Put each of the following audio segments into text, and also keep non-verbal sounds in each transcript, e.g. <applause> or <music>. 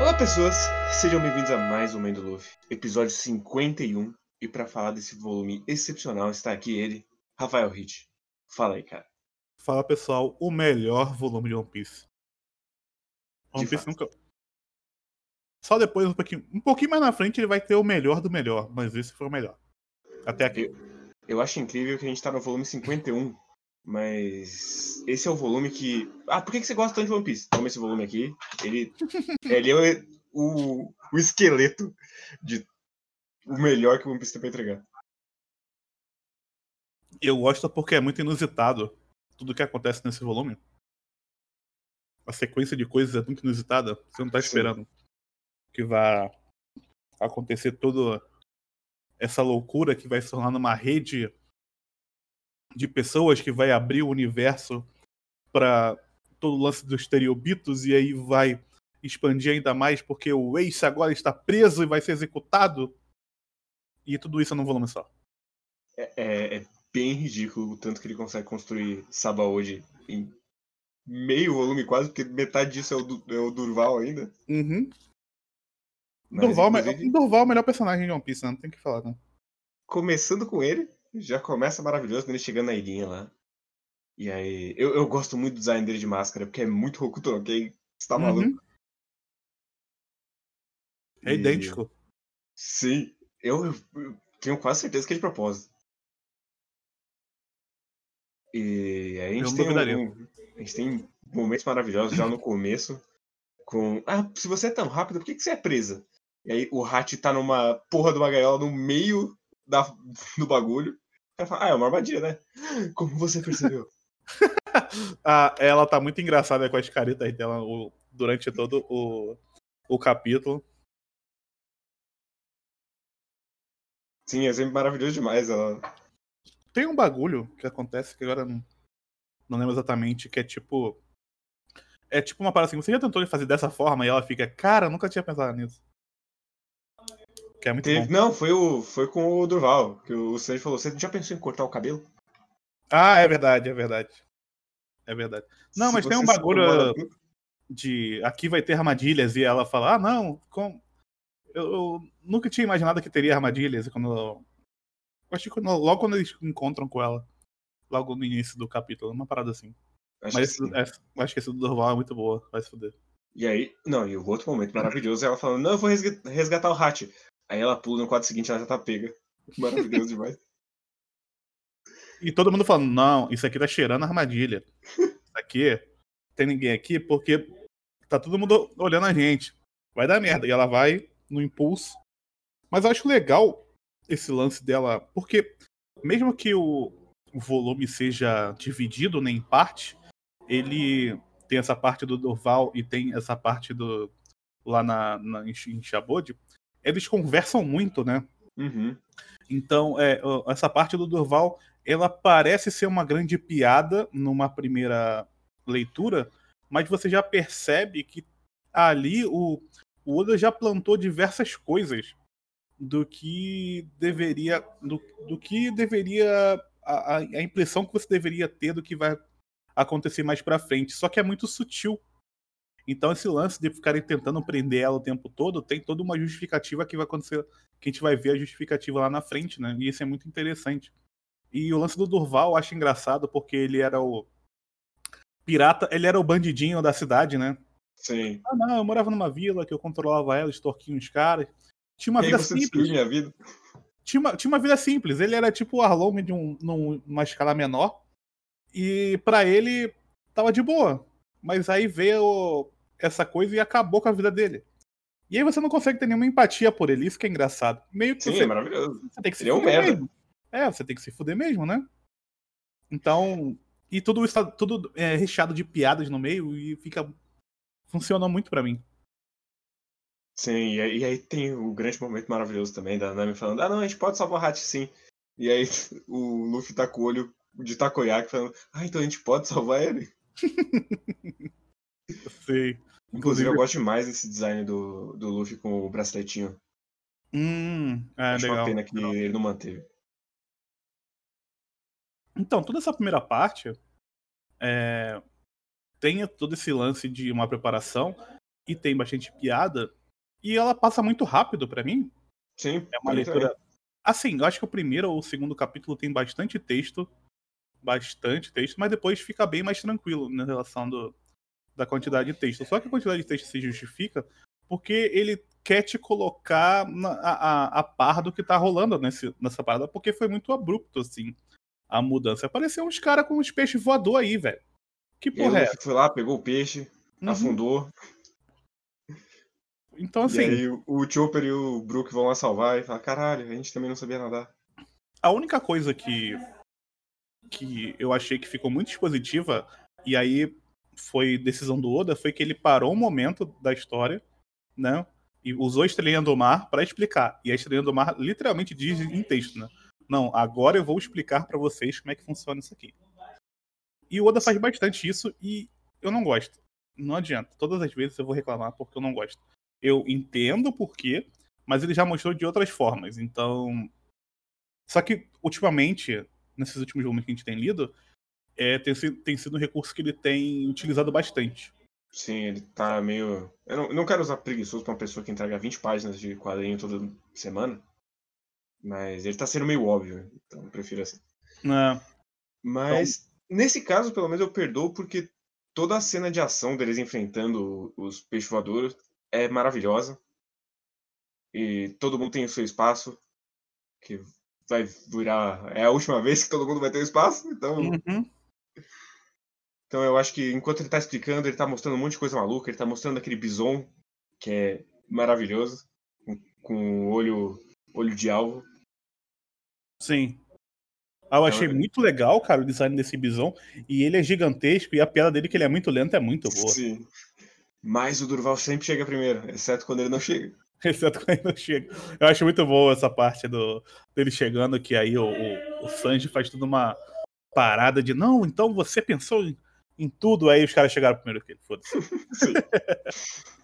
Olá pessoas, sejam bem-vindos a mais um Mendo Luffy, episódio 51. E para falar desse volume excepcional está aqui ele, Rafael Hit. Fala aí, cara. Fala pessoal, o melhor volume de One Piece. One De Piece fato. nunca. Só depois, um pouquinho, um pouquinho mais na frente, ele vai ter o melhor do melhor, mas esse foi o melhor. Até aqui. Eu acho incrível que a gente tá no volume 51, mas esse é o volume que. Ah, por que que você gosta tanto de One Piece? Toma esse volume aqui. Ele, <laughs> ele é o, o esqueleto de o melhor que o One Piece tem pra entregar. Eu gosto porque é muito inusitado tudo que acontece nesse volume. A sequência de coisas é muito inusitada. Você não tá Sim. esperando que vá acontecer toda essa loucura que vai se tornar numa rede de pessoas que vai abrir o universo para todo o lance dos estereobitos e aí vai expandir ainda mais porque o Ace agora está preso e vai ser executado. E tudo isso num volume só. É, é- é bem ridículo o tanto que ele consegue construir Sabaody em meio volume quase, porque metade disso é o, Du- é o Durval ainda. Uhum. Mas, Durval, é inclusive, melhor- Durval é o melhor personagem de One Piece, né? não tem o que falar, né? começando com ele, já começa maravilhoso, ele chegando na ilhinha lá. E aí, eu, eu gosto muito do design dele de máscara, porque é muito Hokuto Ken, você tá maluco. Uhum. É E- idêntico. Sim, eu, eu tenho quase certeza que é de propósito. E aí a Eu gente, tem um- a gente tem momentos maravilhosos já no começo. Com. Ah, se você é tão rápido, por que, que você é presa? E aí o Hat tá numa porra de uma gaiola no meio da, do bagulho. Cara fala, ah, é uma armadilha, né? Como você percebeu? <laughs> Ah, ela tá muito engraçada com as caretas dela o- durante todo o, o capítulo. Sim, é sempre maravilhoso demais. Ela... Tem um bagulho que acontece que agora não, não lembro exatamente, que é tipo. É tipo uma parada assim, você já tentou fazer dessa forma e ela fica, cara, nunca tinha pensado nisso. Que é muito Teve- bom. Não, foi, o, foi com o Durval, que o Sanji falou, você já pensou em cortar o cabelo? Ah, é verdade, é verdade. É verdade. Não, Se mas tem um bagulho- de aqui vai ter armadilhas e ela fala, ah, não, com... eu, eu nunca tinha imaginado que teria armadilhas quando eu acho que logo quando eles encontram com ela, logo no início do capítulo, uma parada assim. Acho Mas que esse, é, acho que esse do Durval é muito boa, vai se fuder. E aí, não, e o outro momento maravilhoso é ela falando, não, eu vou resga- resgatar o Hat. Aí ela pula no quadro seguinte ela já tá pega. <laughs> Maravilhoso demais. E todo mundo falando, não, isso aqui tá cheirando armadilha. Aqui tem ninguém aqui porque tá todo mundo olhando a gente. Vai dar merda. E ela vai no impulso. Mas eu acho legal esse lance dela, porque mesmo que o, volume seja dividido né, em parte, ele tem essa parte do Durval e tem essa parte do lá na, na em Chabode, eles conversam muito, né? Uhum. Então, é, essa parte do Durval, ela parece ser uma grande piada numa primeira leitura, mas você já percebe que ali o, o Oda já plantou diversas coisas do que deveria do, do que deveria a, a- a impressão que você deveria ter do que vai acontecer mais pra frente. Só que é muito sutil. Então esse lance de ficarem tentando prender ela o tempo todo tem toda uma justificativa que vai acontecer que a gente vai ver a justificativa lá na frente, né? E isso é muito interessante. E o lance do Durval eu acho engraçado porque ele era o pirata, ele era o bandidinho da cidade, né? Sim. Ah, não, eu morava numa vila que eu controlava ela, extorquia uns caras. Tinha uma aí vida simples. minha vida. Tinha uma, tinha uma vida simples. Ele era tipo o Arlong de um, num- numa escala menor. E pra ele tava de boa. Mas aí veio essa coisa e acabou com a vida dele. E aí você não consegue ter nenhuma empatia por ele. Isso que é engraçado. Meio que Sim, você, é maravilhoso. você tem que se Ele é um fuder merda. mesmo. É, você tem que se fuder mesmo, né? Então. E tudo isso tá tudo é, recheado de piadas no meio e fica. Funcionou muito pra mim. Sim, e aí, e aí tem o grande momento maravilhoso também da Nami falando, ah não, a gente pode salvar o Hat sim. E aí <laughs> o Luffy tá com o olho de takoyaki falando, ah, então a gente pode salvar ele? Sei. Inclusive eu gosto demais desse design do, do Luffy com o braceletinho. Hum, é Acho legal. uma pena que legal. ele não manteve. Então, toda essa primeira parte, é, tenha todo esse lance de uma preparação e tem bastante piada. E ela passa muito rápido para mim. Sim, é uma leitura. Também. Assim, eu acho que o primeiro ou o segundo capítulo tem bastante texto. Bastante texto, mas depois fica bem mais tranquilo na relação do, da quantidade de texto. Só que a quantidade de texto se justifica porque ele quer te colocar na, a, a, par do que tá rolando nesse, nessa parada, porque foi muito abrupto, assim, a mudança. Apareceu uns caras com uns peixes voador aí, velho. Que porra é? Foi lá, pegou o peixe, uhum. afundou. Então, assim. E aí o Chopper e o Brook vão lá salvar e falar: caralho, a gente também não sabia nadar. A única coisa que. Que eu achei que ficou muito expositiva, e aí foi decisão do Oda, foi que ele parou um momento da história, né? E usou a Estrelinha do Mar para explicar. E a Estrelinha do Mar literalmente diz em texto, né? Não, agora eu vou explicar para vocês como é que funciona isso aqui. E o Oda faz bastante isso e eu não gosto. Não adianta. Todas as vezes eu vou reclamar porque eu não gosto. Eu entendo o porquê, mas ele já mostrou de outras formas. Então. Só que, ultimamente, nesses últimos volumes que a gente tem lido, é, tem, tem sido um recurso que ele tem utilizado bastante. Sim, ele tá meio. Eu não, não quero usar preguiçoso pra uma pessoa que entrega 20 páginas de quadrinho toda semana. Mas ele tá sendo meio óbvio, então eu prefiro assim. É. Mas Nesse caso, pelo menos eu perdoo, porque toda a cena de ação deles enfrentando os peixes voadores é maravilhosa. E todo mundo tem o seu espaço, que vai virar. É a última vez que todo mundo vai ter o espaço, então. Uhum. Então eu acho que enquanto ele tá explicando, ele tá mostrando um monte de coisa maluca, ele tá mostrando aquele bison, que é maravilhoso, com, com olho, olho de alvo. Sim. Ah, eu achei muito legal, cara, o design desse bison. E ele é gigantesco e a piada dele, que ele é muito lento, é muito boa. Sim. Mas o Durval sempre chega primeiro, exceto quando ele não chega. <laughs> exceto quando ele não chega. Eu acho muito boa essa parte do, dele chegando, que aí o, o, o Sanji faz toda uma parada de não, então você pensou em, em tudo, aí os caras chegaram primeiro que ele, foda-se. <laughs>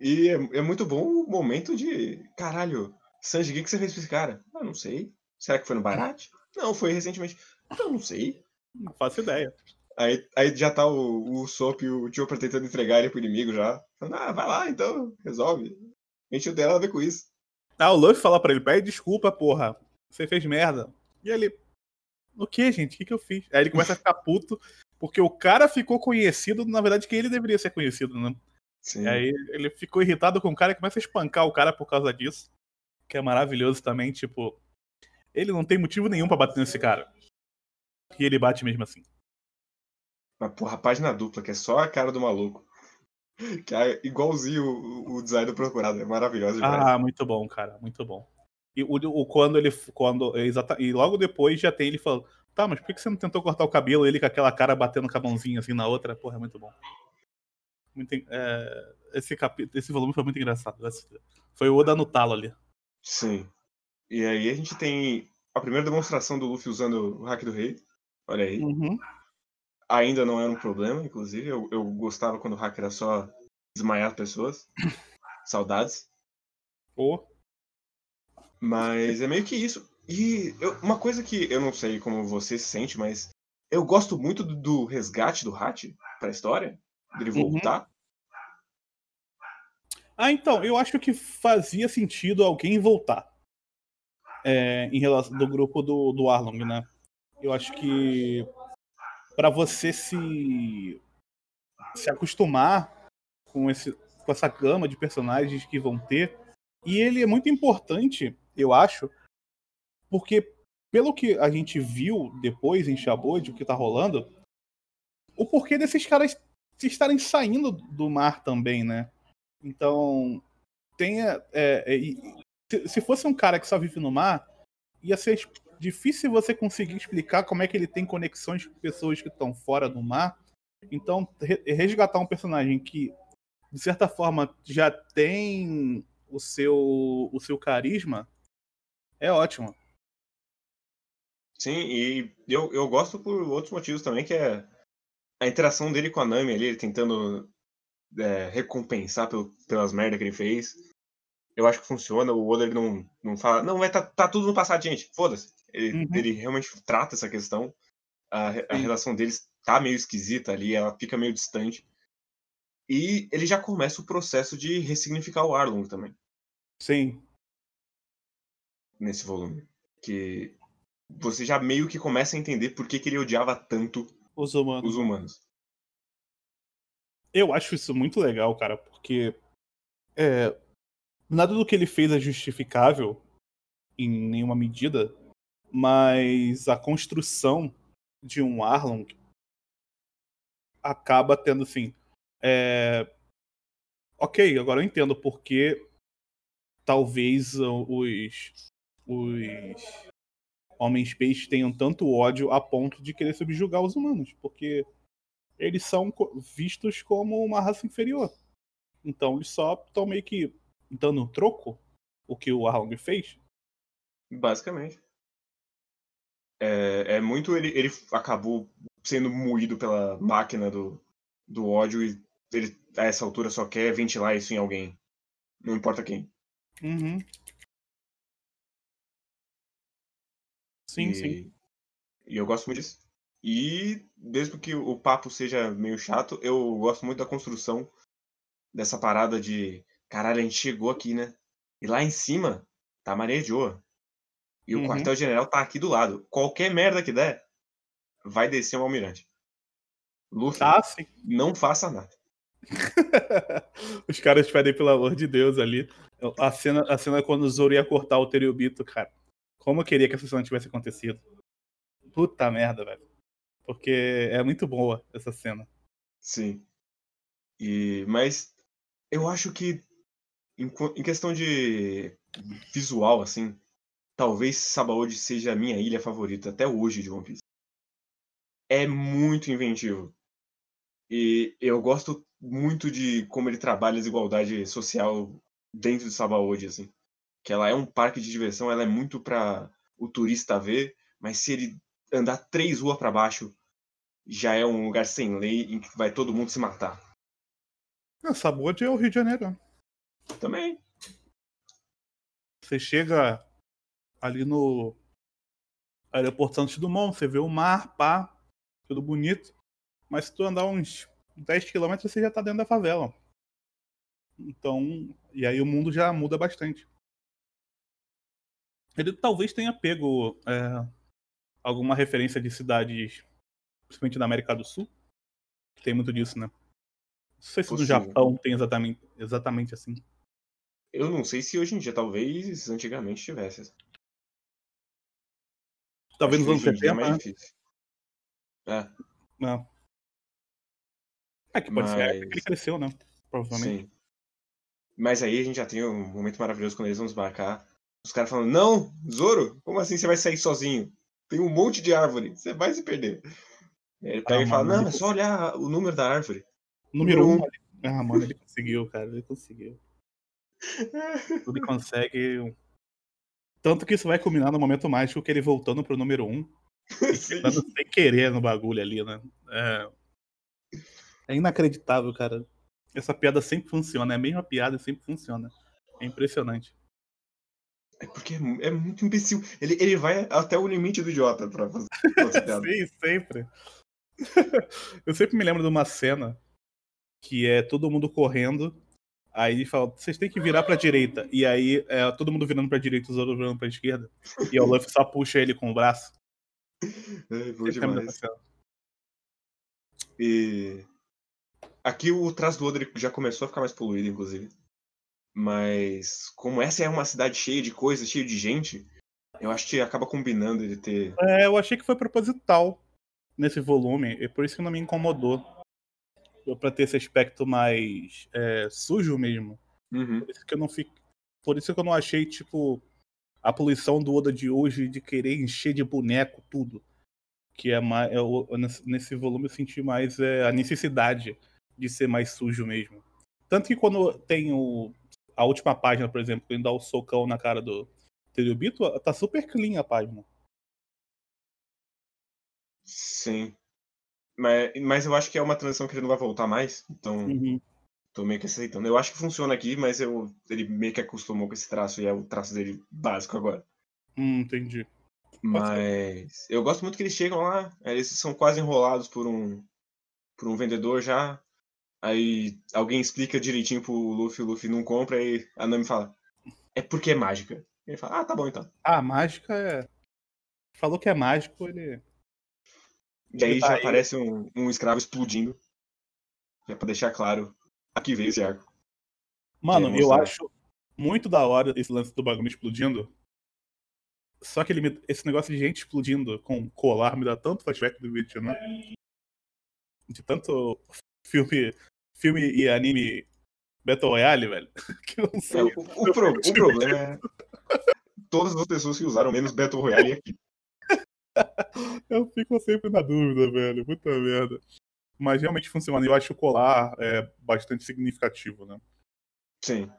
E é, é, muito bom o momento de. Caralho, Sanji, o que, que você fez pra esse cara? Ah, não sei. Será que foi no Barate? Não, foi recentemente. Eu não sei. Não faço ideia. Aí, aí já tá o, o Sop e o Chopper tentando entregar ele pro inimigo já. Falando, ah, vai lá então, resolve. A gente não tem nada a ver com isso. Ah, o Luffy fala pra ele, pede desculpa, porra. Você fez merda. E ele. O que, gente? O que, que eu fiz? Aí ele começa a ficar <laughs> puto, porque o cara ficou conhecido, na verdade, que ele deveria ser conhecido, né? Sim. E aí ele ficou irritado com o cara e começa a espancar o cara por causa disso. Que é maravilhoso também, tipo. Ele não tem motivo nenhum para bater nesse cara. E ele bate mesmo assim. Mas, porra, a página dupla, que é só a cara do maluco. <laughs> Que é igualzinho o, o design do procurado. É maravilhoso demais. Ah, muito bom, cara. Muito bom. E o, o quando ele. Quando, exata, e logo depois já tem ele falando. Tá, mas por que você não tentou cortar o cabelo ele com aquela cara batendo com a mãozinha assim na outra? Porra, é muito bom. Muito, é, esse, capi, esse volume foi muito engraçado. Foi o Oda no talo ali. Sim. E aí a gente tem a primeira demonstração do Luffy usando o hack do rei. Olha aí. Uhum. Ainda não era um problema, inclusive. Eu, eu gostava quando o hack era só desmaiar pessoas. <laughs> Saudades. Oh. Mas é meio que isso. E eu, uma coisa que eu não sei como você se sente, mas eu gosto muito do, do resgate do Hat pra história. Dele uhum. voltar. Uhum. Ah, então, eu acho que fazia sentido alguém voltar é, em relação do grupo do, do Arlong, né? Eu acho que para você se se acostumar com esse com essa gama de personagens que vão ter e ele é muito importante, eu acho, porque pelo que a gente viu depois em Chabod, o que tá rolando, o porquê desses caras estarem saindo do mar também, né? Então, tenha. É, é, se, se fosse um cara que só vive no mar, ia ser difícil você conseguir explicar como é que ele tem conexões com pessoas que estão fora do mar. Então, resgatar um personagem que, de certa forma, já tem o seu, o seu carisma é ótimo. Sim, e eu, eu gosto por outros motivos também, que é a interação dele com a Nami ali, ele tentando é, recompensar pelo, pelas merdas que ele fez eu acho que funciona. O Oda ele não, não fala, não, vai tá, tá tudo no passado, gente, foda-se. Ele, uhum. ele realmente trata essa questão. A, a relação deles tá meio esquisita ali, ela fica meio distante. E ele já começa o processo de ressignificar o Arlong também. Sim. Nesse volume. Que você já meio que começa a entender por que, que ele odiava tanto os humanos. os humanos. Eu acho isso muito legal, cara, porque é, nada do que ele fez é justificável em nenhuma medida, mas a construção de um Arlong acaba tendo assim. É... Ok, agora eu entendo porque talvez os, os homens peixes tenham tanto ódio a ponto de querer subjugar os humanos, porque eles são vistos como uma raça inferior. Então eles só estão meio que dando troco o que o Arlong fez. Basicamente. É, é muito. Ele, ele acabou sendo moído pela máquina do, do ódio e ele, a essa altura, só quer ventilar isso em alguém. Não importa quem. Uhum. Sim, e, sim. E eu gosto muito disso. E mesmo que o papo seja meio chato, eu gosto muito da construção dessa parada de caralho, a gente chegou aqui, né? E lá em cima tá Maria de Oa. E o Uhum. quartel-general tá aqui do lado. Qualquer merda que der, vai descer um almirante. Luffy, Ah, sim. não faça nada. <laughs> Os caras pedem pelo amor de Deus ali. A cena, a cena quando o Zoro ia cortar o Teriobito, cara. Como eu queria que essa cena tivesse acontecido. Puta merda, velho. Porque é muito boa essa cena. Sim. E, mas eu acho que em, em questão de visual, assim, talvez Sabaody seja a minha ilha favorita até hoje de One Piece. É muito inventivo. E eu gosto muito de como ele trabalha a desigualdade social dentro de Sabaody, assim. Que ela é um parque de diversão, ela é muito para o turista ver, mas se ele andar três ruas para baixo, já é um lugar sem lei em que vai todo mundo se matar. Ah, Sabode é o Rio de Janeiro. Também. Você chega ali no aeroporto Santos Dumont, você vê o mar, pá, tudo bonito. Mas se tu andar uns 10 quilômetros, você já tá dentro da favela. Então, e aí o mundo já muda bastante. Ele talvez tenha pego é, alguma referência de cidades, principalmente da América do Sul. Que tem muito disso, né? Não sei se no Possível. Japão tem exatamente, exatamente assim. Eu não sei se hoje em dia, talvez antigamente tivesse. Talvez nos anos hoje em dia é 70, mais né? difícil. É, Não. É que pode ser a época que ele Mas- cresceu, né? Provavelmente. sim. Mas aí a gente já tem um momento maravilhoso quando eles vão desbarcar. Os caras falando, não, Zoro, como assim você vai sair sozinho? Tem um monte de árvore, você vai se perder. Ele pega Ah, e fala, mano, não, é só olhar o número da árvore. Número Número 1. Um, ah, mano, ele conseguiu, cara. Ele conseguiu. <laughs> Ele consegue. Tanto que isso vai culminar no momento mágico que ele voltando pro número 1. Um, <laughs> dando sem querer no bagulho ali, né? É... é inacreditável, cara. Essa piada sempre funciona. É a mesma piada e sempre funciona. É impressionante. É porque é, é muito imbecil. Ele, ele vai até o limite do idiota pra fazer essa piada. <laughs> Sim, sempre. <laughs> Eu sempre me lembro de uma cena que é todo mundo correndo. Aí ele fala, vocês têm que virar pra direita. E aí é todo mundo virando pra direita, os outros virando pra esquerda. E o Luffy só puxa ele com o braço. <laughs> É, bom demais. E aqui o traço do ele já começou a ficar mais poluído, inclusive. Mas como essa é uma cidade cheia de coisas, cheia de gente, eu acho que acaba combinando ele ter. É, eu achei que foi proposital nesse volume, e por isso que não me incomodou. Pra ter esse aspecto mais é, sujo mesmo. Uhum. Por isso que eu não fico. Por isso que eu não achei, tipo, a poluição do Oda de hoje de querer encher de boneco tudo. Que é mais. é nesse- nesse volume eu senti mais é, a necessidade de ser mais sujo mesmo. Tanto que quando tem o, a última página, por exemplo, quando dá o socão na cara do Teriobito, tá super clean a página. Sim. Mas, mas eu acho que é uma transição que ele não vai voltar mais. Então, Uhum. tô meio que aceitando. Eu acho que funciona aqui, mas eu, ele meio que acostumou com esse traço e é o traço dele básico agora. Hum, entendi. Mas eu gosto muito que eles chegam lá, eles são quase enrolados por um por um vendedor já. Aí alguém explica direitinho pro Luffy, o Luffy não compra, aí a Nami fala: É porque é mágica. Ele fala: Ah, tá bom então. Ah, mágica é. Falou que é mágico, ele. E aí já tá aí. aparece um, um escravo explodindo. Já pra deixar claro. Aqui veio esse arco. Mano, eu acho muito da hora esse lance do bagulho explodindo. Só que me- esse negócio de gente explodindo com colar me dá tanto flashback do Vietnã. De tanto filme, filme e anime Battle Royale, velho. <laughs> Que eu não É, sei. o, o pro- o problema é. Todas as pessoas que usaram menos Battle Royale aqui. <laughs> Eu fico sempre na dúvida, velho. Puta merda. Mas realmente funciona. Eu acho o colar é, bastante significativo, né? Sim.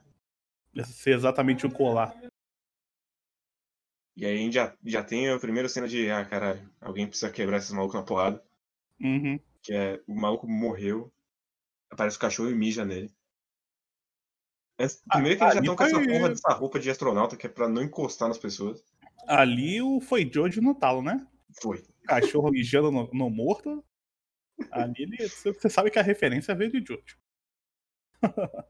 Ser exatamente o colar. E aí a gente já, já tem a primeira cena de, ah, caralho, alguém precisa quebrar esses malucos na porrada. Uhum. Que é o maluco morreu. Aparece o cachorro e mija nele. Antes- Primeiro que eles já estão com essa porra dessa roupa de astronauta que é pra não encostar nas pessoas. Ali o foi Jojo no talo, né? Foi. cachorro mijando no, no morto. Ali ele- você sabe que a referência veio de Jojo. <laughs>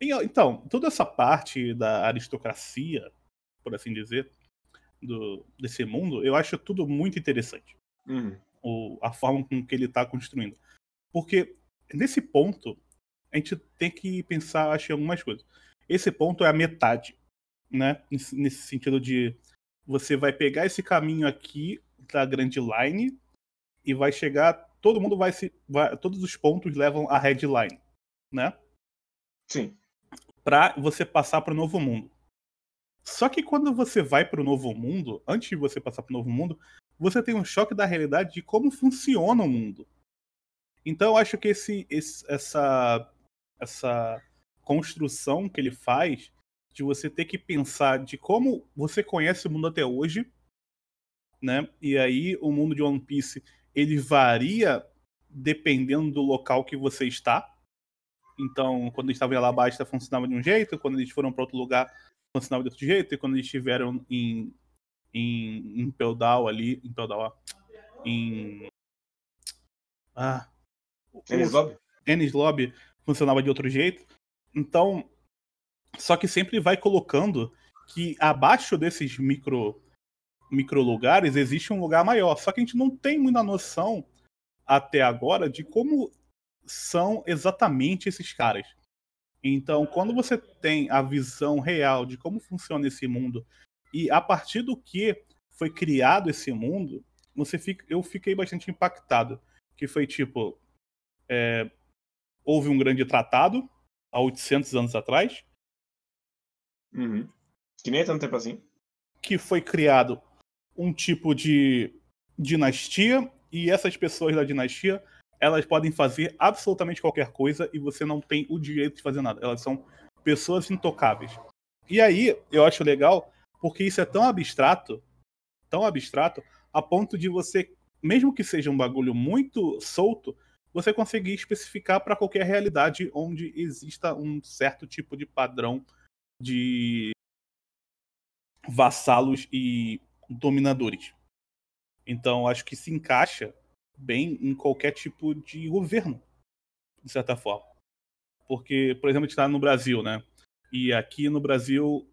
Então, toda essa parte da aristocracia, por assim dizer, do, desse mundo, eu acho tudo muito interessante. Uhum. O, a forma com que ele está construindo. Porque nesse ponto, a gente tem que pensar, acho, em algumas coisas. Esse ponto é a metade, né? Nesse, nesse sentido de você vai pegar esse caminho aqui da Grand Line e vai chegar, todo mundo vai se, vai- todos os pontos levam a headline, né? Sim. Para você passar para o novo mundo. Só que quando você vai para o novo mundo, antes de você passar para o novo mundo, você tem um choque da realidade de como funciona o mundo. Então eu acho que esse, esse- essa, essa construção que ele faz de você ter que pensar de como você conhece o mundo até hoje, né? E aí o mundo de One Piece ele varia dependendo do local que você está. Então, quando eles estavam em Alabasta funcionava de um jeito, quando eles foram para outro lugar funcionava de outro jeito, e quando eles estiveram em em, em Peldal ali, em Peldal, ó, em ah, Enes Lobby? Ennis Lobby funcionava de outro jeito. Então, só que sempre vai colocando que abaixo desses micro micro lugares existe um lugar maior. Só que a gente não tem muita noção até agora de como são exatamente esses caras. Então, quando você tem a visão real de como funciona esse mundo e a partir do que foi criado esse mundo, você fica, eu fiquei bastante impactado. Que foi tipo, é, houve um grande tratado há 800 anos atrás, Uhum. Que nem é tanto tempo assim. que foi criado um tipo de dinastia e essas pessoas da dinastia elas podem fazer absolutamente qualquer coisa e você não tem o direito de fazer nada. Elas são pessoas intocáveis. E aí eu acho legal porque isso é tão abstrato, tão abstrato, a ponto de você, mesmo que seja um bagulho muito solto, você conseguir especificar para qualquer realidade onde exista um certo tipo de padrão de vassalos e dominadores. Então, acho que se encaixa bem em qualquer tipo de governo, de certa forma. Porque, por exemplo, a gente está no Brasil, né? E aqui no Brasil,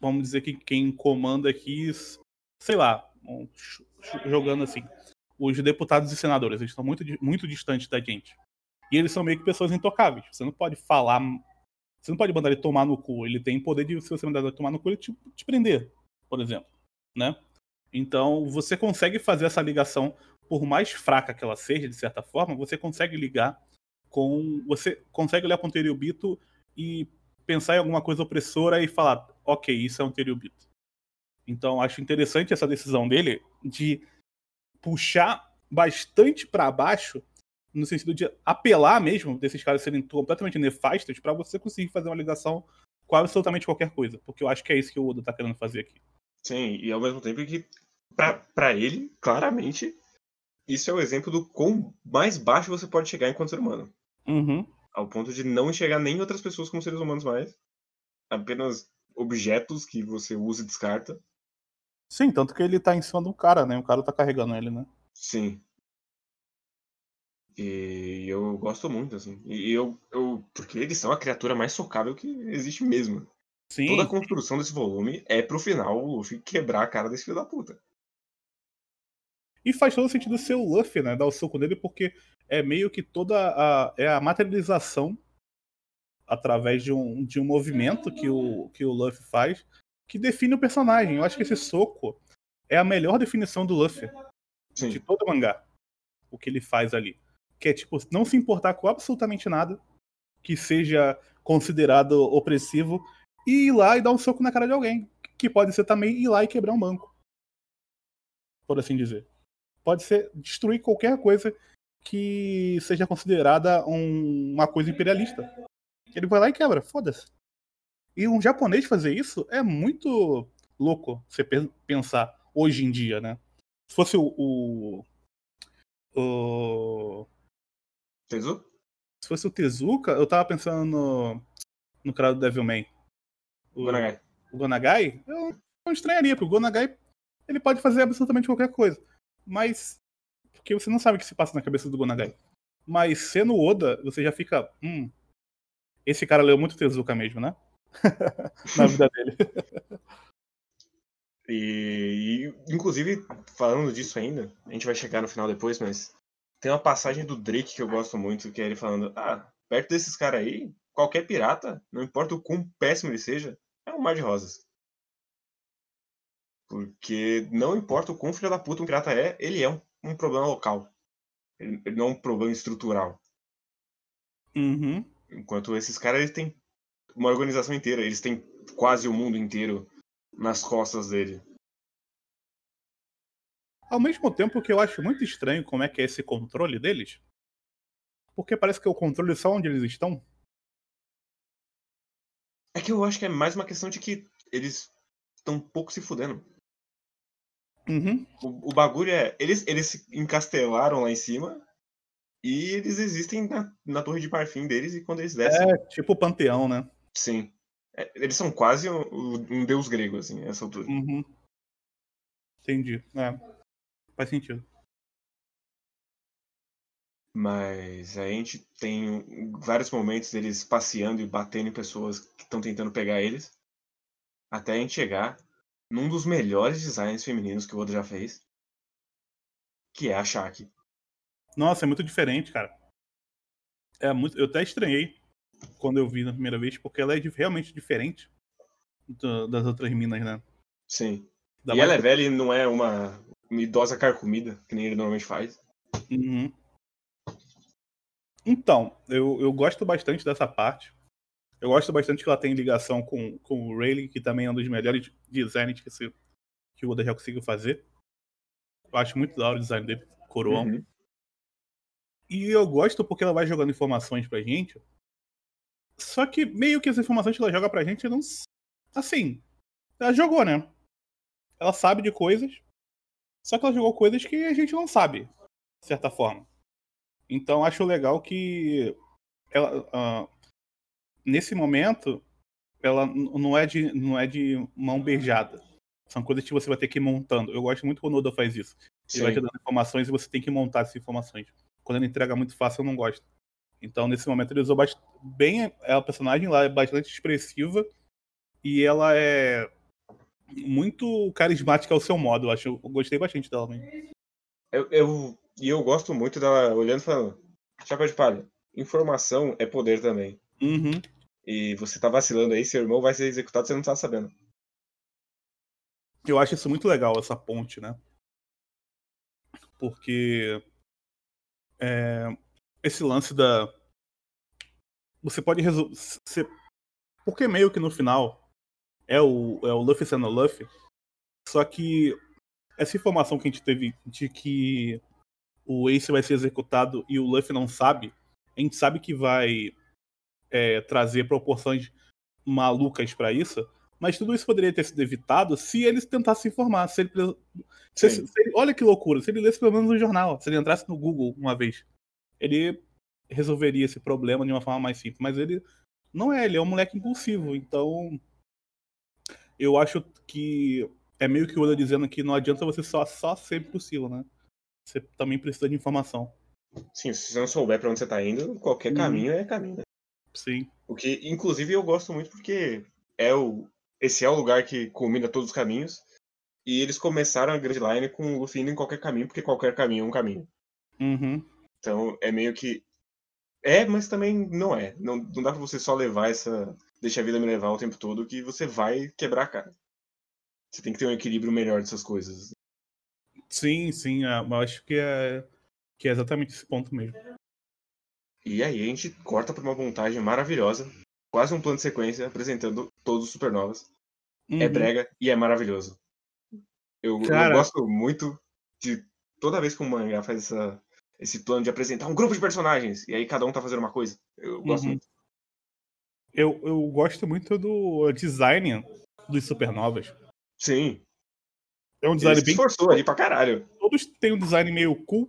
vamos dizer que quem comanda aqui, sei lá, jogando assim, os deputados e senadores, eles estão muito, muito distantes da gente. E eles são meio que pessoas intocáveis. Você não pode falar. Você não pode mandar ele tomar no cu. Ele tem poder de, se você mandar ele tomar no cu, ele te, te prender, por exemplo. Né? Então, você consegue fazer essa ligação, por mais fraca que ela seja, de certa forma, você consegue ligar com. Você consegue olhar para um Teriobito e pensar em alguma coisa opressora e falar, ok, isso é um. Então, acho interessante essa decisão dele de puxar bastante para baixo, no sentido de apelar mesmo desses caras serem completamente nefastos, para você conseguir fazer uma ligação com absolutamente qualquer coisa. Porque eu acho que é isso que o Oda tá querendo fazer aqui. Sim, e ao mesmo tempo que, pra, pra ele, claramente, isso é o exemplo do quão mais baixo você pode chegar enquanto ser humano. Uhum. Ao ponto de não enxergar nem outras pessoas como seres humanos mais. Apenas objetos que você usa e descarta. Sim, tanto que ele tá em cima de um cara, né? O cara tá carregando ele, né? Sim. E eu gosto muito, assim. E eu, eu. Porque eles são a criatura mais socável que existe mesmo. Sim. Toda a construção desse volume é pro final o Luffy quebrar a cara desse filho da puta. E faz todo sentido ser o Luffy, né? Dar o soco nele, porque é meio que toda a. É a materialização através de um, de um movimento que o, que o Luffy faz que define o personagem. Eu acho que esse soco é a melhor definição do Luffy Sim. de todo o mangá. O que ele faz ali. Que é, tipo, não se importar com absolutamente nada que seja considerado opressivo e ir lá e dar um soco na cara de alguém. Que pode ser também ir lá e quebrar um banco. Por assim dizer. Pode ser destruir qualquer coisa que seja considerada um- uma coisa imperialista. Ele vai lá e quebra, foda-se. E um japonês fazer isso é muito louco você pe- pensar hoje em dia, né? Se fosse o. o, o- Entendeu? se fosse o Tezuka, eu tava pensando no, no cara do Devilman. O, Gonagai. o Gonagai, eu não estranharia, porque o Gonagai ele pode fazer absolutamente qualquer coisa. Mas. Porque você não sabe o que se passa na cabeça do Gonagai. Mas sendo Oda, você já fica. Hum. Esse cara leu muito Tezuka mesmo, né? <laughs> na vida dele. E, e, inclusive, falando disso ainda, a gente vai chegar no final depois, mas tem uma passagem do Drake que eu gosto muito, que é ele falando: Ah, perto desses caras aí, qualquer pirata, não importa o quão péssimo ele seja, é um mar de rosas. Porque não importa o quão filho da puta um pirata é, ele é um, um problema local. Ele, ele não é um problema estrutural. Uhum. Enquanto esses caras eles têm uma organização inteira, eles têm quase o mundo inteiro nas costas dele. Ao mesmo tempo que eu acho muito estranho como é que é esse controle deles. Porque parece que o controle é só onde eles estão. É que eu acho que é mais uma questão de que eles estão um pouco se fudendo. Uhum. O, o bagulho é. Eles, eles se encastelaram lá em cima e eles existem na, na torre de marfim deles e quando eles descem. É tipo o panteão, né? Sim. É, eles são quase um, um deus grego, assim, essa altura. Uhum. Entendi. É. Faz sentido. Mas a gente tem vários momentos deles passeando e batendo em pessoas que estão tentando pegar eles. Até a gente chegar num dos melhores designs femininos que o Oda já fez. Que é a Shaki. Nossa, é muito diferente, cara. É muito... Eu até estranhei quando eu vi na primeira vez, porque ela é realmente diferente das outras minas, né? Sim. Da e ela é velha e não é uma idosa carcomida, que nem ele normalmente faz. Uhum. Então, eu, eu gosto bastante dessa parte. Eu gosto bastante que ela tem ligação com, com o Rayleigh, que também é um dos melhores designs que, se, que o Oda já conseguiu fazer. Eu acho muito da hora o design dele, coroão. Uhum. E eu gosto porque ela vai jogando informações pra gente. Só que meio que as informações que ela joga pra gente não. Assim. Ela jogou, né? Ela sabe de coisas. Só que ela jogou coisas que a gente não sabe, de certa forma. Então acho legal que ela, ah, nesse momento ela não é de não é de mão beijada. São coisas que você vai ter que ir montando. Eu gosto muito quando o Oda faz isso. Ele vai te dando informações e você tem que montar essas informações. Quando ele entrega muito fácil, eu não gosto. Então, nesse momento, ele usou bast... bem. A personagem lá é bastante expressiva e ela é muito carismática ao seu modo. Eu acho. Eu gostei bastante dela mesmo. Eu, eu, e eu gosto muito dela olhando e falando: Chapéu de palha, informação é poder também. Uhum. E você tá vacilando aí, seu irmão vai ser executado, você não tá sabendo. Eu acho isso muito legal, essa ponte, né? Porque é, esse lance da. Você pode resolver. Porque meio que no final é o, é o Luffy sendo o Luffy. Só que essa informação que a gente teve de que o Ace vai ser executado e o Luffy não sabe, a gente sabe que vai é, trazer proporções malucas pra isso, mas tudo isso poderia ter sido evitado se eles tentassem se informar. Se ele, se, Sim. se ele- olha que loucura, se ele lesse pelo menos no jornal, se ele entrasse no Google uma vez, ele resolveria esse problema de uma forma mais simples. Mas ele não é, ele é um moleque impulsivo, então eu acho que é meio que o Oda dizendo que não adianta você só, só ser possível, né? Você também precisa de informação. Sim, se você não souber pra onde você tá indo, qualquer Uhum. caminho é caminho. né? Sim. O que, inclusive, eu gosto muito porque é o, esse é o lugar que culmina todos os caminhos. E eles começaram a Grand Line com o Luffy indo em qualquer caminho, porque qualquer caminho é um caminho. Uhum. Então é meio que. É, mas também não é. Não, não dá pra você só levar essa. Deixa a vida me levar o tempo todo, que você vai quebrar a cara. Você tem que ter um equilíbrio melhor dessas coisas. Sim, sim. é, Eu acho que é, que é exatamente esse ponto mesmo. E aí a gente corta pra uma montagem maravilhosa. Quase um plano de sequência apresentando todos os supernovas. É Uhum. brega e é maravilhoso. Eu, eu gosto muito de toda vez que um mangá faz essa, esse plano de apresentar um grupo de personagens e aí cada um tá fazendo uma coisa. Eu gosto Uhum. muito. Eu, eu gosto muito do design dos supernovas. Sim. É um Ele design se bem. esforçou ali pra caralho. Todos têm um design meio cool.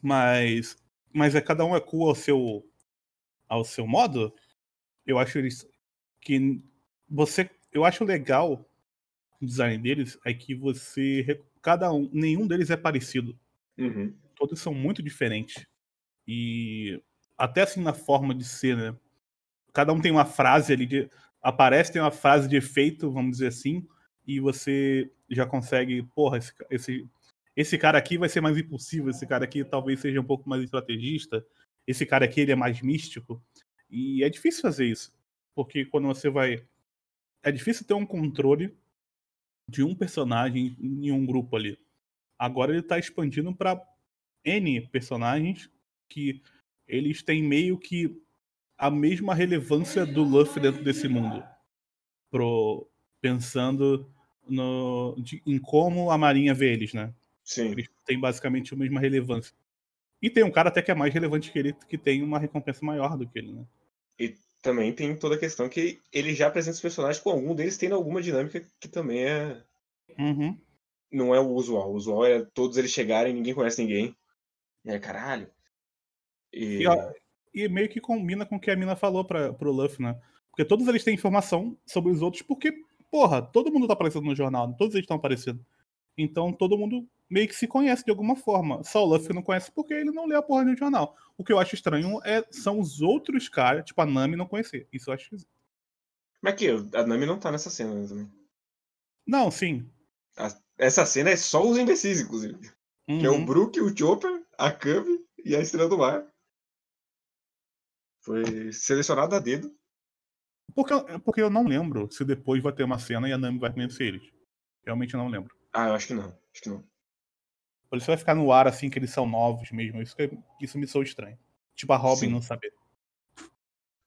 Mas. Mas é cada um é cool ao seu. ao seu modo. Eu acho eles. que. Você. Eu acho legal o design deles é que você. Cada um. Nenhum deles é parecido. Uhum. todos são muito diferentes. E até assim na forma de ser, né? Cada um tem uma frase ali de. Aparece, tem uma frase de efeito, vamos dizer assim, e você já consegue, porra, esse, esse, esse cara aqui vai ser mais impulsivo, esse cara aqui talvez seja um pouco mais estrategista, esse cara aqui ele é mais místico. E é difícil fazer isso, porque quando você vai. É difícil ter um controle de um personagem em um grupo ali. Agora ele tá expandindo para N personagens que eles têm meio que a mesma relevância do Luffy dentro desse mundo. Pro, pensando no, de- em como a Marinha vê eles, né? Sim. Eles têm basicamente a mesma relevância. E tem um cara até que é mais relevante que ele, que tem uma recompensa maior do que ele, né? Também tem toda a questão que ele já apresenta os personagens com algum deles tendo alguma dinâmica que também é. Uhum. Não é o usual. O usual é todos eles chegarem, ninguém conhece ninguém. E aí, caralho. E, E, ó, e meio que combina com o que a mina falou pra, pro Luffy, né? Porque todos eles têm informação sobre os outros, porque, porra, todo mundo tá aparecendo no jornal, todos eles estão aparecendo. Então todo mundo meio que se conhece de alguma forma. Só o Luffy não conhece porque ele não lê a porra um jornal. O que eu acho estranho é, são os outros caras, tipo a Nami, não conhecer. Isso eu acho esquisito. Mas aqui, a Nami não tá nessa cena também. Não, sim. Essa cena é só os imbecis, inclusive. Que é o Uhum. Brook, o Chopper, a Cami e a Estrela do Mar. Foi selecionado a dedo. porque, porque eu não lembro se depois vai ter uma cena e a Nami vai conhecer eles. Realmente não lembro. Ah, eu acho que não. Acho que não. Por isso vai ficar no ar assim que eles são novos mesmo. Isso, que- isso me soa estranho. Tipo a Robin Sim. não saber.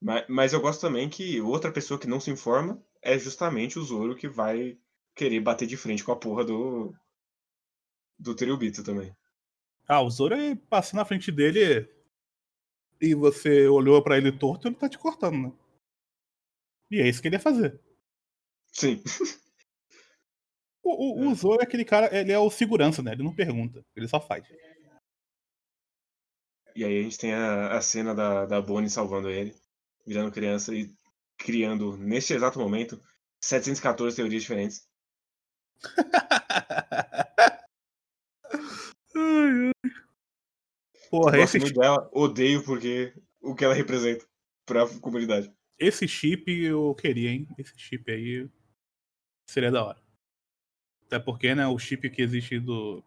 Mas, mas eu gosto também que outra pessoa que não se informa é justamente o Zoro que vai querer bater de frente com a porra do. Do Teriubito também. Ah, o Zoro passando na frente dele e você olhou pra ele torto, ele tá te cortando, né? E é isso que ele ia fazer. Sim. O, o, o Zoro é aquele cara, ele é o segurança, né? Ele não pergunta, ele só faz. E aí a gente tem a, a cena da, da Bonnie salvando ele, virando criança e criando, neste exato momento, 714 teorias diferentes. <laughs> Porra, esse, muito dela, odeio porque o que ela representa pra comunidade. esse chip eu queria, hein? Esse chip aí seria da hora. Até porque, né, o chip que existe do,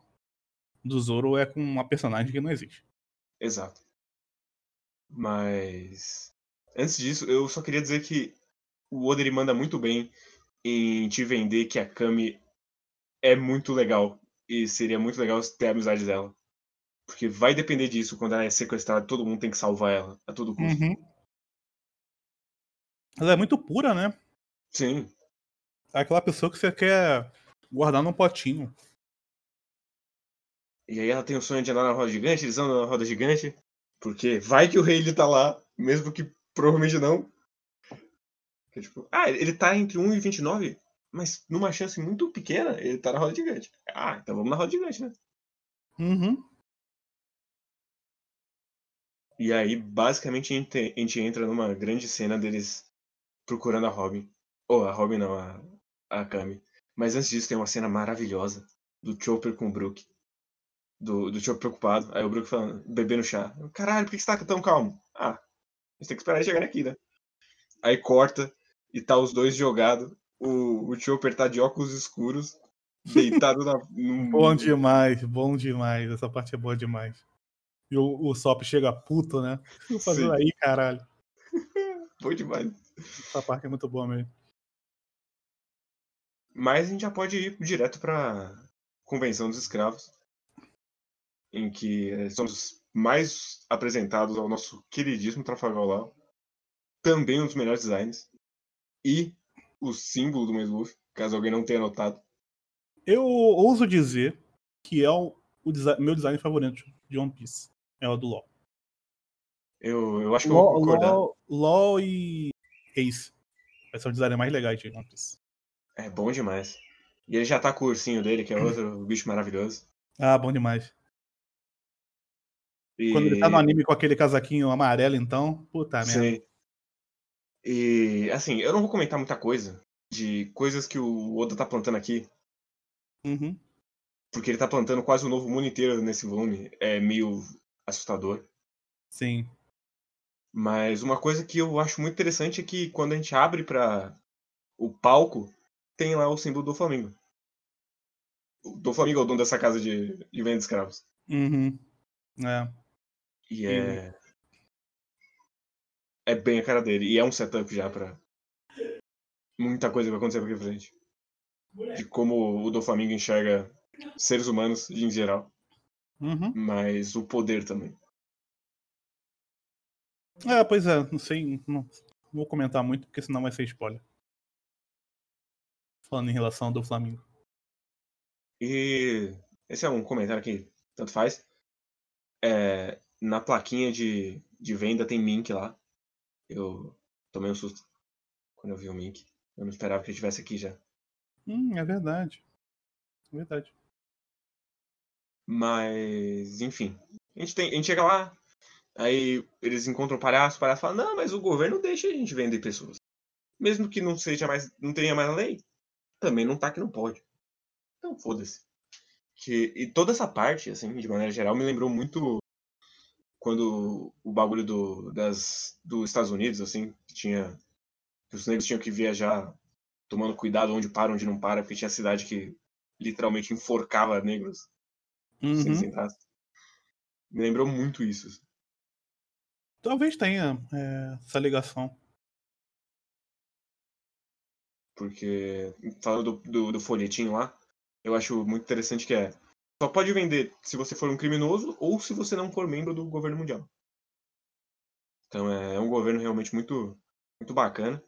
do Zoro é com uma personagem que não existe. Exato. Mas antes disso, eu só queria dizer que o Oda ele manda muito bem em te vender que a Kami é muito legal e seria muito legal ter a amizade dela. Porque vai depender disso quando ela é sequestrada, todo mundo tem que salvar ela a todo custo. Uhum. Ela é muito pura, né? Sim, É aquela pessoa que você quer guardar num potinho. E aí ela tem o sonho de andar na roda gigante, eles andam na roda gigante, porque vai que o rei ele tá lá, mesmo que provavelmente não. Que, tipo, ah, ele tá entre 1 e 29, mas numa chance muito pequena, ele tá na roda gigante. Ah, então vamos na roda gigante, né? Uhum. E aí, basicamente, a gente, entra numa grande cena deles procurando a Robin. Ou a Robin não, a, a Kami. Mas antes disso tem uma cena maravilhosa do Chopper com o Brook. Do, do Chopper preocupado. Aí o Brook falando, bebendo chá. Caralho, por que você tá tão calmo? Ah, a gente tem que esperar ele chegar aqui, né? Aí corta e tá os dois jogados. O, o Chopper tá de óculos escuros, deitado na. <laughs> Num... Bom demais, bom demais. Essa parte é boa demais. E o, o Sop chega puto, né? O que fazendo aí, caralho? <laughs> bom demais. Essa parte é muito boa mesmo. Mas a gente já pode ir direto pra Convenção dos Escravos, em que eh, somos mais apresentados ao nosso queridíssimo Trafalgar Law, também um dos melhores designs, e o símbolo do Mesluff, caso alguém não tenha notado. Eu ouso dizer que é o, o design, meu design favorito de One Piece. É o do LoL. Eu, eu acho que eu vou concordar. LoL, LoL e Ace. Vai ser o design mais legal de One Piece. É bom demais. E ele já tá com o ursinho dele, que é outro <clears throat> bicho maravilhoso. Ah, bom demais. E... Quando ele tá no anime com aquele casaquinho amarelo, então, puta merda. Sim. E, assim, eu não vou comentar muita coisa de coisas que o Oda tá plantando aqui, Uhum. porque ele tá plantando quase o novo mundo inteiro nesse volume. É meio assustador. Sim. Mas uma coisa que eu acho muito interessante é que quando a gente abre para o palco, tem lá o símbolo do Flamengo. O Do Flamengo é o dono dessa casa de, de venda de escravos. Uhum. É. E é. É bem a cara dele. E é um setup já pra muita coisa que vai acontecer aqui pra frente. De como o do Flamengo enxerga seres humanos em geral, Uhum. mas o poder também. É, pois é, não sei. Não, não vou comentar muito, porque senão vai ser spoiler. Falando em relação ao do Flamengo. E esse é um comentário que tanto faz. É, na plaquinha de, de venda tem Mink lá. Eu tomei um susto quando eu vi o Mink. Eu não esperava que ele estivesse aqui já. Hum, é verdade. É verdade. Mas, enfim. A gente, tem, a gente chega lá, aí eles encontram o palhaço, o palhaço fala, não, mas o governo deixa a gente vender pessoas. Mesmo que não seja mais. não tenha mais lei, também não tá que não pode. Então foda-se. Que, e toda essa parte, assim, de maneira geral, me lembrou muito quando o bagulho do, das, dos Estados Unidos, assim, que tinha. Que os negros tinham que viajar tomando cuidado onde para, onde não para, porque tinha cidade que literalmente enforcava negros sem Uhum. sentasse. Me lembrou muito isso. assim. Talvez tenha é, essa ligação. Porque, falando do, do, do folhetinho lá, eu acho muito interessante que é. Só pode vender se você for um criminoso ou se você não for membro do governo mundial. Então é, é um governo realmente muito, muito bacana.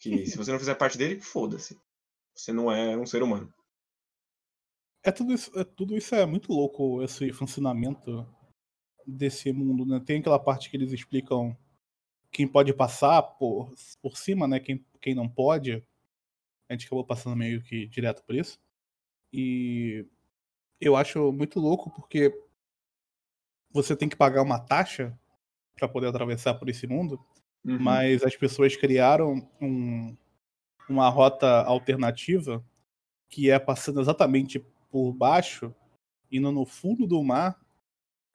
Que <laughs> se você não fizer parte dele, foda-se. Você não é um ser humano. É tudo isso, é, tudo isso é muito louco, esse funcionamento desse mundo, né? Tem aquela parte que eles explicam quem pode passar por, por cima, né? Quem, quem não pode. A gente acabou passando meio que direto por isso. E eu acho muito louco porque você tem que pagar uma taxa para poder atravessar por esse mundo, Uhum. mas as pessoas criaram um- uma rota alternativa que é passando exatamente por baixo, indo no fundo do mar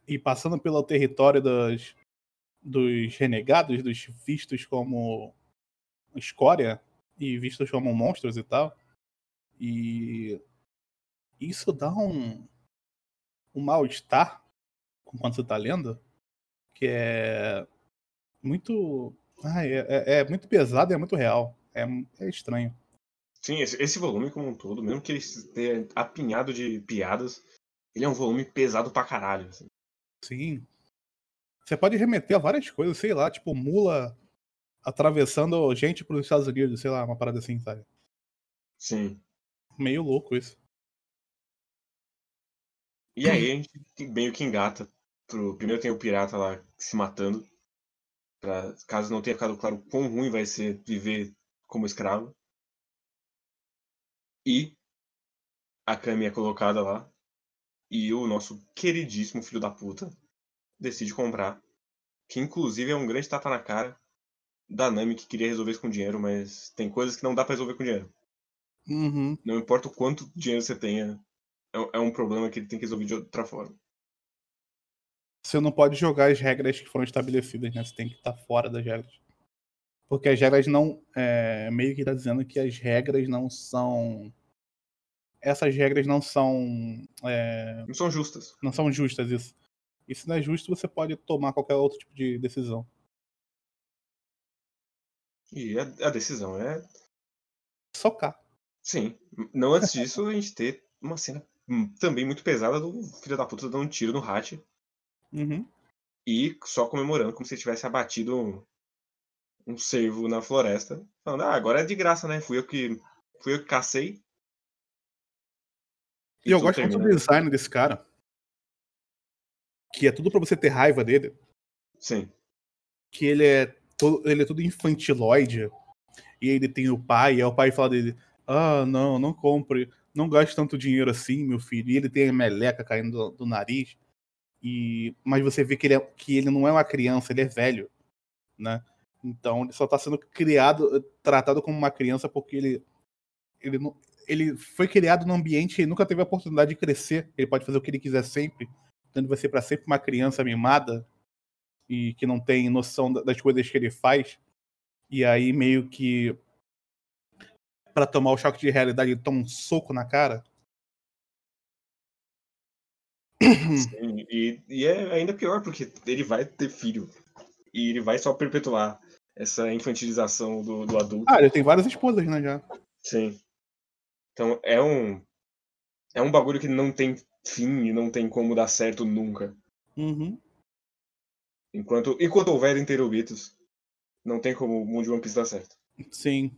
e passando pelo território das, dos renegados, dos vistos como escória e vistos como monstros e tal. E isso dá um, um mal-estar com quando você tá lendo, que é muito. ai, é, é- é muito pesado e é muito real. É, é estranho. Sim, esse, esse volume como um todo, mesmo que ele esteja apinhado de piadas, ele é um volume pesado pra caralho. assim. Sim. Você pode remeter a várias coisas, sei lá, tipo mula atravessando gente pros Estados Unidos, sei lá, uma parada assim, sabe? Sim. Meio louco isso. E aí a gente meio que engata. Pro... Primeiro tem o pirata lá se matando. Pra... Caso não tenha ficado claro quão ruim vai ser viver como escravo. E a Kami é colocada lá. E o nosso queridíssimo filho da puta decide comprar. Que inclusive é um grande tapa na cara da Nami que queria resolver isso com dinheiro, mas tem coisas que não dá pra resolver com dinheiro. Uhum. Não importa o quanto dinheiro você tenha, é, é um problema que ele tem que resolver de outra forma. Você não pode jogar as regras que foram estabelecidas, né? Você tem que estar fora das regras. Porque as regras não. É, meio que tá dizendo que as regras não são. Essas regras não são. É, Não são justas. não são justas, isso. E se não é justo, você pode tomar qualquer outro tipo de decisão. E a, a decisão é. Socar. Sim. Não antes disso, a gente ter uma cena também muito pesada do filho da puta dando um tiro no Hatch Uhum. e só comemorando como se tivesse abatido um, cervo na floresta. Falando, ah, agora é de graça, né? Fui eu que. Fui eu que cacei. E eu gosto muito do design desse cara. Que é tudo pra você ter raiva dele. Sim. Que ele é todo, ele é tudo infantiloide. E ele tem o pai, e aí o pai fala dele: Ah, não, não compre. Não gaste tanto dinheiro assim, meu filho. E ele tem a meleca caindo do, do nariz. E, mas você vê que ele, é, que ele não é uma criança, ele é velho. Né? Então ele só tá sendo criado, tratado como uma criança porque ele, ele, não, ele foi criado num ambiente e nunca teve a oportunidade de crescer. Ele pode fazer o que ele quiser sempre. Vai ser para sempre uma criança mimada e que não tem noção da- das coisas que ele faz. E aí meio que para tomar o choque de realidade ele toma um soco na cara. <clears throat> Sim, E, e é ainda pior, porque ele vai ter filho. E ele vai só perpetuar essa infantilização do, do adulto. Ah, ele tem várias esposas, né, já. Sim. Então é um. É um bagulho que não tem fim e não tem como dar certo nunca. Uhum. Enquanto, enquanto houver interubitos, não tem como o mundo de One Piece dar certo. Sim.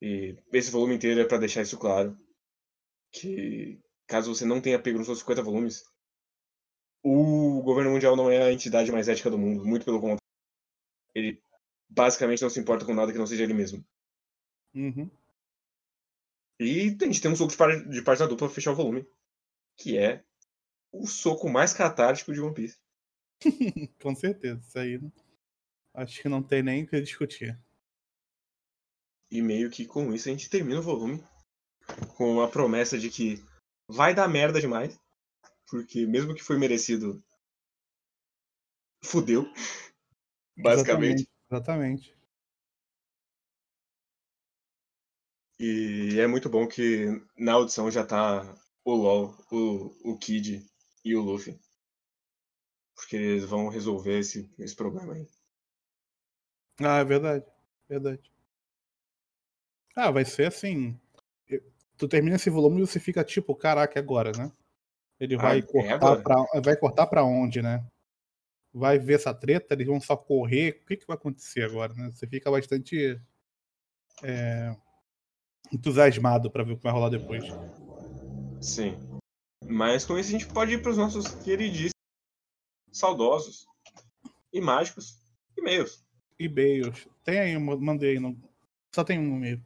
E esse volume inteiro é pra deixar isso claro. Que caso você não tenha pego nos seus 50 volumes, o governo mundial não é a entidade mais ética do mundo, muito pelo contrário. Ele basicamente não se importa com nada que não seja ele mesmo. Uhum. E a gente tem um soco de, par de página dupla pra fechar o volume. Que é o soco mais catártico de One Piece. <laughs> Com certeza. Isso aí acho que não tem nem o que discutir. E meio que com isso a gente termina o volume. Com a promessa de que vai dar merda demais. Porque mesmo que foi merecido, fudeu. Basicamente. Exatamente. Exatamente. E é muito bom que na audição já tá o LOL, o, o Kid e o Luffy. Porque eles vão resolver esse, esse problema aí. Ah, é verdade. Verdade. Ah, vai ser assim. Tu termina esse volume e você fica tipo, caraca, agora, né? Ele vai é cortar agora? pra. Vai cortar pra onde, né? Vai ver essa treta, eles vão só correr. O que, que vai acontecer agora, né? Você fica bastante é, entusiasmado pra ver o que vai rolar depois. Sim. Mas com isso a gente pode ir pros nossos queridíssimos, saudosos e mágicos e-mails. E-mails. Tem aí, mandei aí. No... Só tem um e-mail.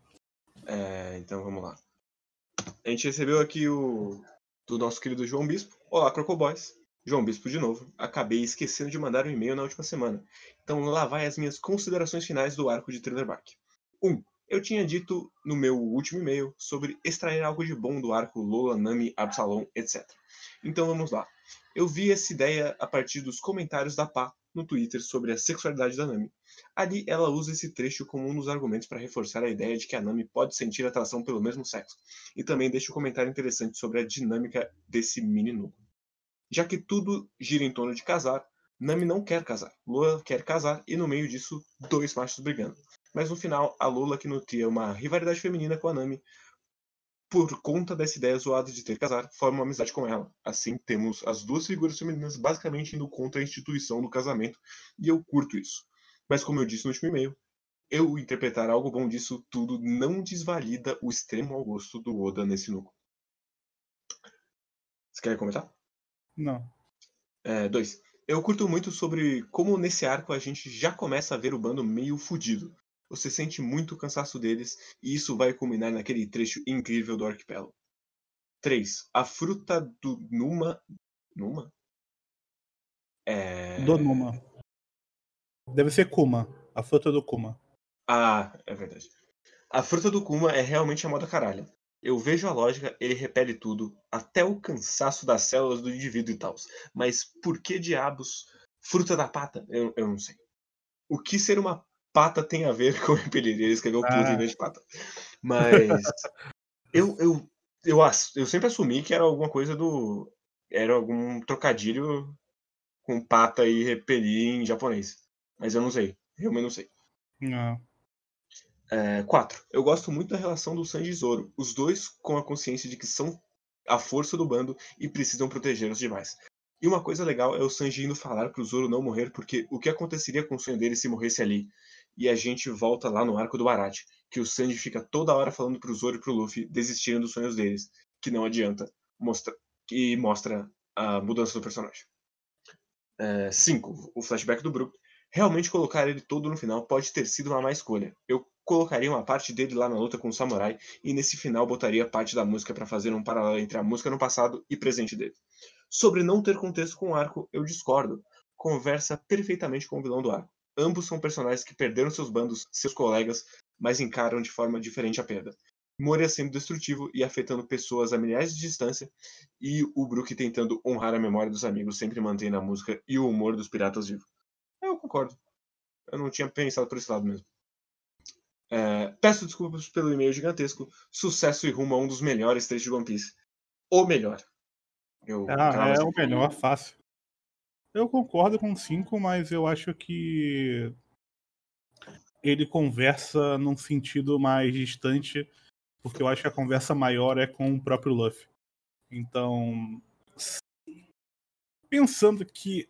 É, então vamos lá. A gente recebeu aqui o do nosso querido João Bispo. Olá, Crocoboys. João Bispo de novo. Acabei esquecendo de mandar um e-mail na última semana. Então lá vai as minhas considerações finais do arco de Thriller-Bark. 1. Um, eu tinha dito no meu último e-mail sobre extrair algo de bom do arco Lola, Nami, Absalom, etc. Então vamos lá. Eu vi essa ideia a partir dos comentários da Pá no Twitter sobre a sexualidade da Nami. Ali ela usa esse trecho como um dos argumentos para reforçar a ideia de que a Nami pode sentir atração pelo mesmo sexo. E também deixa um comentário interessante sobre a dinâmica desse mini núcleo. Já que tudo gira em torno de casar, Nami não quer casar. Lola quer casar e no meio disso, dois machos brigando. Mas no final, a Lola que nutria uma rivalidade feminina com a Nami, por conta dessa ideia zoada de ter que casar, forma uma amizade com ela. Assim, temos as duas figuras femininas basicamente indo contra a instituição do casamento, e eu curto isso. Mas como eu disse no último e-mail, eu interpretar algo bom disso tudo não desvalida o extremo mau gosto do Oda nesse núcleo. Você quer comentar? Não. É, dois. Eu curto muito sobre como nesse arco a gente já começa a ver o bando meio fudido. Você sente muito o cansaço deles e isso vai culminar naquele trecho incrível do arquipélago. 3. A fruta do Numa. Numa? É... Do Numa. Deve ser Kuma. A fruta do Kuma. Ah, é verdade. A fruta do Kuma é realmente a moda caralho. Eu vejo a lógica, ele repele tudo, até o cansaço das células do indivíduo e tal. Mas por que diabos fruta da pata? Eu, eu não sei. O que ser uma pata tem a ver <laughs> com repelir? Ele escreveu tudo Ah. em vez de pata. Mas <laughs> eu, eu, eu, eu sempre assumi que era alguma coisa do. Era algum trocadilho com pata e repelir em japonês. Mas eu não sei. Realmente não sei. Não. É, quatro. Eu gosto muito da relação do Sanji e Zoro. Os dois com a consciência de que são a força do bando e precisam proteger os demais. E uma coisa legal é o Sanji indo falar pro Zoro não morrer, porque o que aconteceria com o sonho dele se morresse ali? E a gente volta lá no arco do Barate, que o Sanji fica toda hora falando pro Zoro e pro Luffy desistirem dos sonhos deles, que não adianta, mostra, e mostra a mudança do personagem. 5. o flashback do Brook. Realmente colocar ele todo no final pode ter sido uma má escolha. Eu colocaria uma parte dele lá na luta com o samurai e nesse final botaria parte da música para fazer um paralelo entre a música no passado e presente dele. Sobre não ter contexto com o arco, eu discordo. Conversa perfeitamente com o vilão do arco. Ambos são personagens que perderam seus bandos, seus colegas, mas encaram de forma diferente a perda. Moria sendo destrutivo e afetando pessoas a milhares de distância, e o Brook tentando honrar a memória dos amigos, sempre mantendo a música e o humor dos piratas vivo. Eu concordo. Eu não tinha pensado por esse lado mesmo. É, peço desculpas pelo e-mail gigantesco. Sucesso e rumo a um dos melhores trechos de One Piece. O melhor. Eu Ah, é essa o melhor, fácil. Eu concordo com 5, mas eu acho que ele conversa num sentido mais distante, porque eu acho que a conversa maior é com o próprio Luffy. Então, pensando que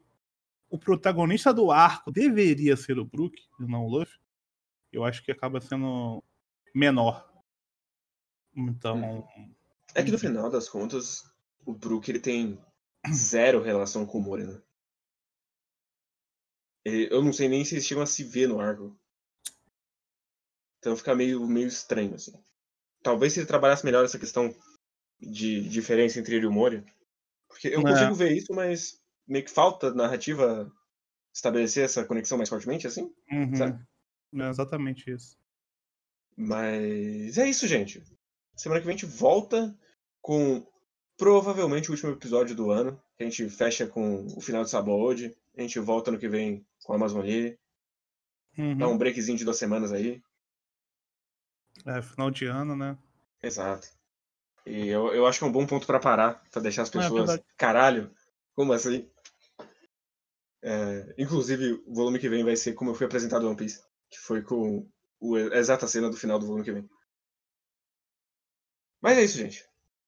o protagonista do arco deveria ser o Brook e não o Luffy, eu acho que acaba sendo menor. Então, É que no final das contas, o Brook ele tem zero relação com o Moria, né? Eu não sei nem se eles chegam a se ver no arco. Então fica meio, meio estranho, assim. Talvez se ele trabalhasse melhor essa questão de diferença entre ele e o Moria. Porque eu É. consigo ver isso, mas meio que falta narrativa estabelecer essa conexão mais fortemente, assim. uhum, Sabe? É exatamente isso. Mas é isso, gente. Semana que vem a gente volta com provavelmente o último episódio do ano. A gente fecha com o final de Sabaody. A gente volta no que vem com a Amazon Lee. Uhum. Dá um breakzinho de duas semanas aí. É, final de ano, né? Exato. E eu, eu acho que é um bom ponto pra parar, pra deixar as É pessoas. verdade. Caralho, como assim? É, inclusive, o volume que vem vai ser como eu fui apresentado One Piece. Que foi com o, a exata cena do final do volume que vem. Mas é isso, gente.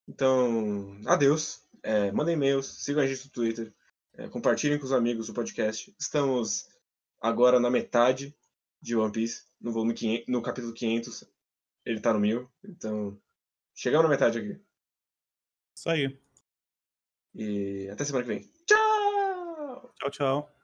Então, adeus. É, mandem e-mails, sigam a gente no Twitter. é, compartilhem com os amigos o podcast. Estamos agora na metade de One Piece, no, volume 500, no capítulo 500. Ele tá no mil, então chegamos na metade aqui. Isso aí. E até semana que vem. Tchau! Tchau, tchau.